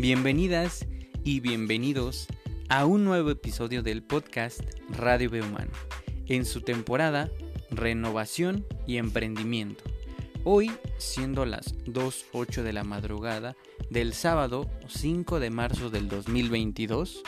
Bienvenidas y bienvenidos a un nuevo episodio del podcast Radio B Humano, en su temporada Renovación y Emprendimiento. Hoy, siendo las 2.08 de la madrugada del sábado 5 de marzo del 2022,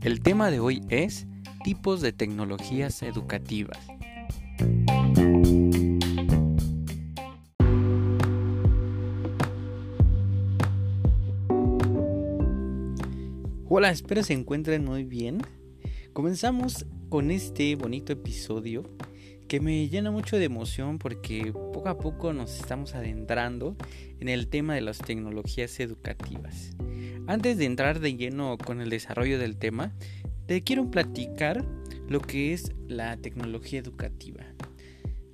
El tema de hoy es tipos de tecnologías educativas. Hola, espero se encuentren muy bien. Comenzamos con este bonito episodio que me llena mucho de emoción porque poco a poco nos estamos adentrando en el tema de las tecnologías educativas. Antes de entrar de lleno con el desarrollo del tema, te quiero platicar lo que es la tecnología educativa.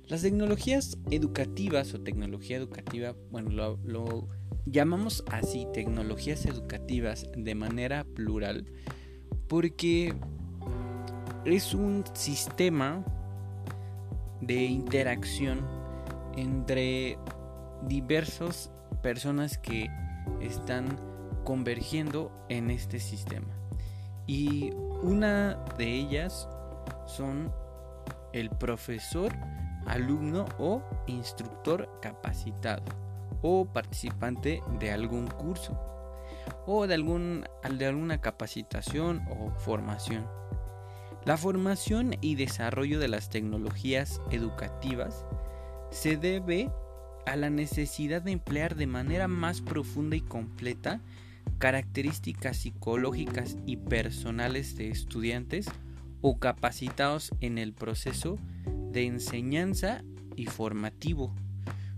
Las tecnologías educativas o tecnología educativa, bueno, lo, llamamos así, tecnologías educativas de manera plural, porque es un sistema de interacción entre diversas personas que están convergiendo en este sistema. Y una de ellas son el profesor, alumno o instructor capacitado o participante de algún curso o de, algún, de alguna capacitación o formación. La formación y desarrollo de las tecnologías educativas se debe a la necesidad de emplear de manera más profunda y completa características psicológicas y personales de estudiantes o capacitados en el proceso de enseñanza y formativo.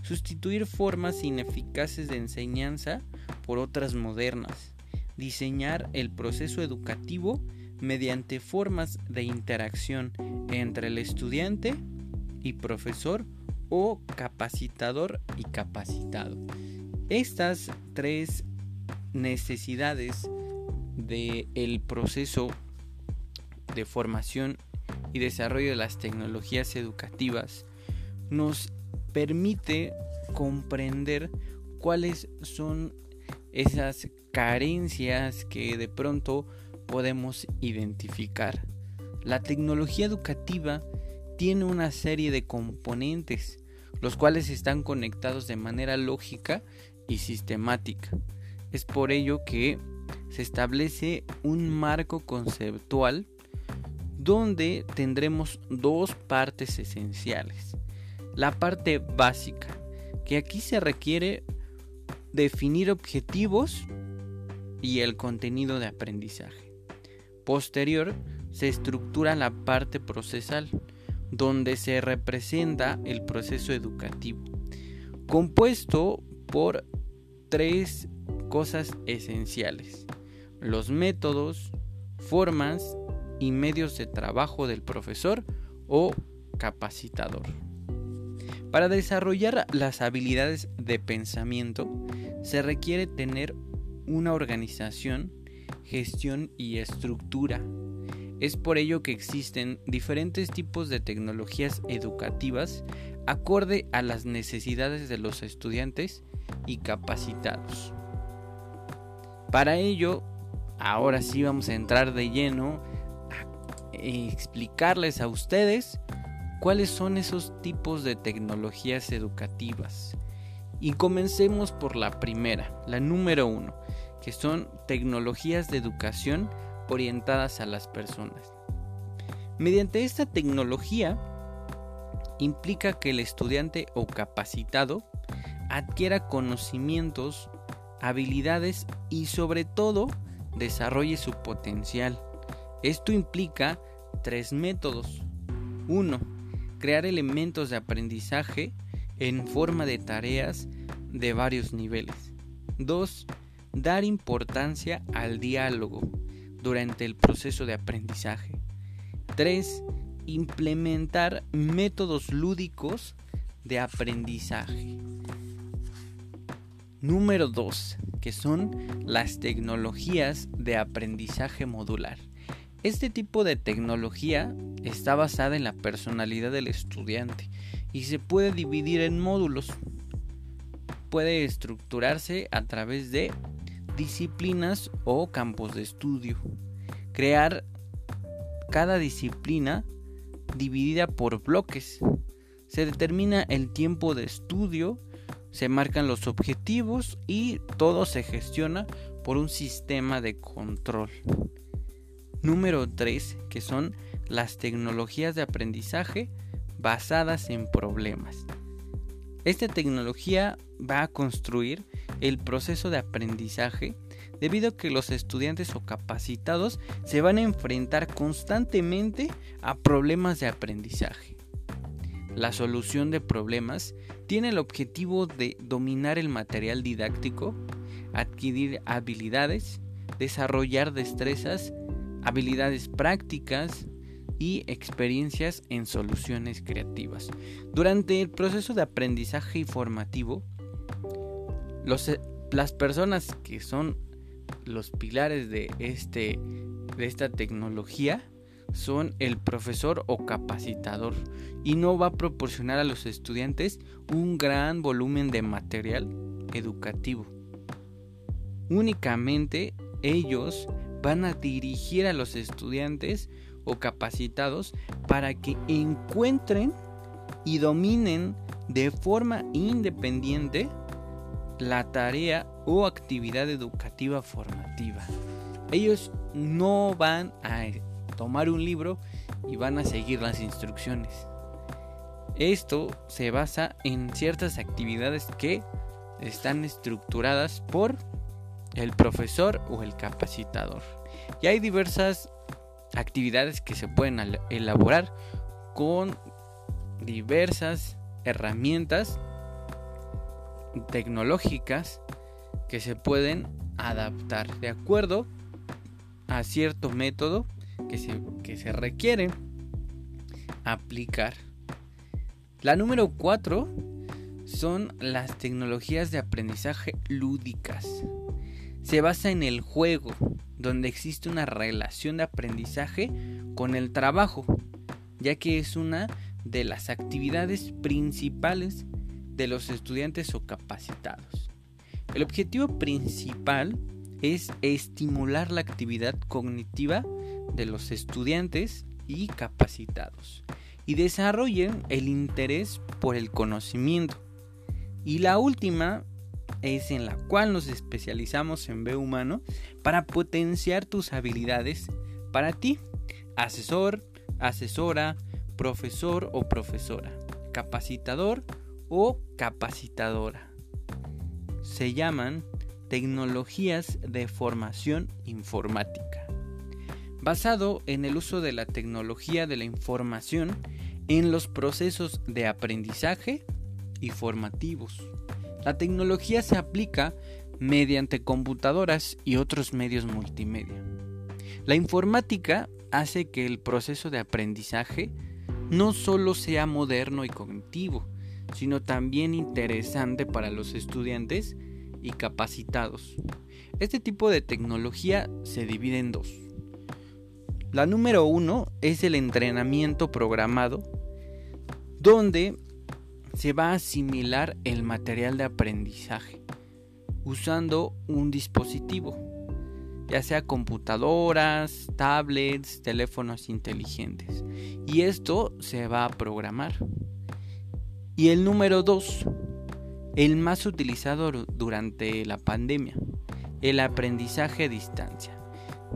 Sustituir formas ineficaces de enseñanza por otras modernas. Diseñar el proceso educativo mediante formas de interacción entre el estudiante y profesor o capacitador y capacitado. Estas tres necesidades del el proceso de formación y desarrollo de las tecnologías educativas nos permite comprender cuáles son esas carencias que de pronto podemos identificar. La tecnología educativa tiene una serie de componentes, los cuales están conectados de manera lógica y sistemática. Es por ello que se establece un marco conceptual donde tendremos dos partes esenciales. La parte básica, que aquí se requiere definir objetivos y el contenido de aprendizaje. Posterior, se estructura la parte procesal, donde se representa el proceso educativo, compuesto por tres cosas esenciales, los métodos, formas y medios de trabajo del profesor o capacitador. Para desarrollar las habilidades de pensamiento se requiere tener una organización, gestión y estructura. Es por ello que existen diferentes tipos de tecnologías educativas acorde a las necesidades de los estudiantes y capacitados. Para ello, ahora sí vamos a entrar de lleno a explicarles a ustedes cuáles son esos tipos de tecnologías educativas. Y comencemos por la primera, la número uno, que son tecnologías de educación orientadas a las personas. Mediante esta tecnología implica que el estudiante o capacitado adquiera conocimientos habilidades y sobre todo desarrolle su potencial. Esto implica tres métodos. 1. Crear elementos de aprendizaje en forma de tareas de varios niveles. 2. Dar importancia al diálogo durante el proceso de aprendizaje. 3. Implementar métodos lúdicos de aprendizaje. Número 2, que son las tecnologías de aprendizaje modular. Este tipo de tecnología está basada en la personalidad del estudiante y se puede dividir en módulos. Puede estructurarse a través de disciplinas o campos de estudio. Crear cada disciplina dividida por bloques. Se determina el tiempo de estudio, se marcan los objetivos y todo se gestiona por un sistema de control. Número 3, que son las tecnologías de aprendizaje basadas en problemas. Esta tecnología va a construir el proceso de aprendizaje debido a que los estudiantes o capacitados se van a enfrentar constantemente a problemas de aprendizaje. La solución de problemas tiene el objetivo de dominar el material didáctico, adquirir habilidades, desarrollar destrezas habilidades prácticas y experiencias en soluciones creativas. Durante el proceso de aprendizaje y formativo, eh, las personas que son los pilares de, este, de esta tecnología son el profesor o capacitador y no va a proporcionar a los estudiantes un gran volumen de material educativo. Únicamente ellos van a dirigir a los estudiantes o capacitados para que encuentren y dominen de forma independiente la tarea o actividad educativa formativa. Ellos no van a tomar un libro y van a seguir las instrucciones. Esto se basa en ciertas actividades que están estructuradas por el profesor o el capacitador. Y hay diversas actividades que se pueden elaborar con diversas herramientas tecnológicas que se pueden adaptar de acuerdo a cierto método que se, que se requiere aplicar. La número 4 son las tecnologías de aprendizaje lúdicas se basa en el juego, donde existe una relación de aprendizaje con el trabajo, ya que es una de las actividades principales de los estudiantes o capacitados. El objetivo principal es estimular la actividad cognitiva de los estudiantes y capacitados y desarrollen el interés por el conocimiento. Y la última es en la cual nos especializamos en B humano para potenciar tus habilidades para ti, asesor, asesora, profesor o profesora, capacitador o capacitadora. Se llaman tecnologías de formación informática, basado en el uso de la tecnología de la información en los procesos de aprendizaje y formativos. La tecnología se aplica mediante computadoras y otros medios multimedia. La informática hace que el proceso de aprendizaje no solo sea moderno y cognitivo, sino también interesante para los estudiantes y capacitados. Este tipo de tecnología se divide en dos. La número uno es el entrenamiento programado, donde se va a asimilar el material de aprendizaje usando un dispositivo, ya sea computadoras, tablets, teléfonos inteligentes. Y esto se va a programar. Y el número 2, el más utilizado durante la pandemia, el aprendizaje a distancia,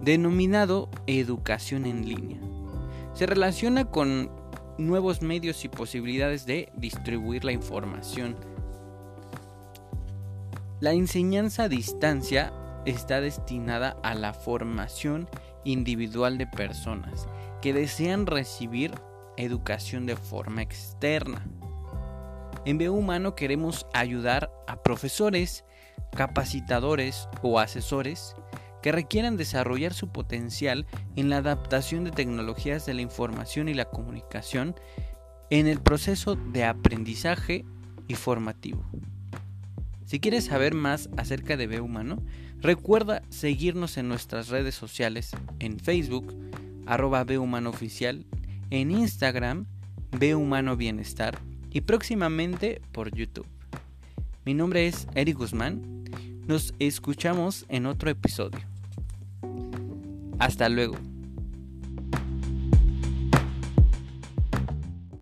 denominado educación en línea. Se relaciona con nuevos medios y posibilidades de distribuir la información. La enseñanza a distancia está destinada a la formación individual de personas que desean recibir educación de forma externa. En B Humano queremos ayudar a profesores, capacitadores o asesores que requieran desarrollar su potencial en la adaptación de tecnologías de la información y la comunicación en el proceso de aprendizaje y formativo. Si quieres saber más acerca de B Humano, recuerda seguirnos en nuestras redes sociales en Facebook, arroba Oficial, en Instagram Humano Bienestar y próximamente por YouTube. Mi nombre es Eric Guzmán. Nos escuchamos en otro episodio. Hasta luego.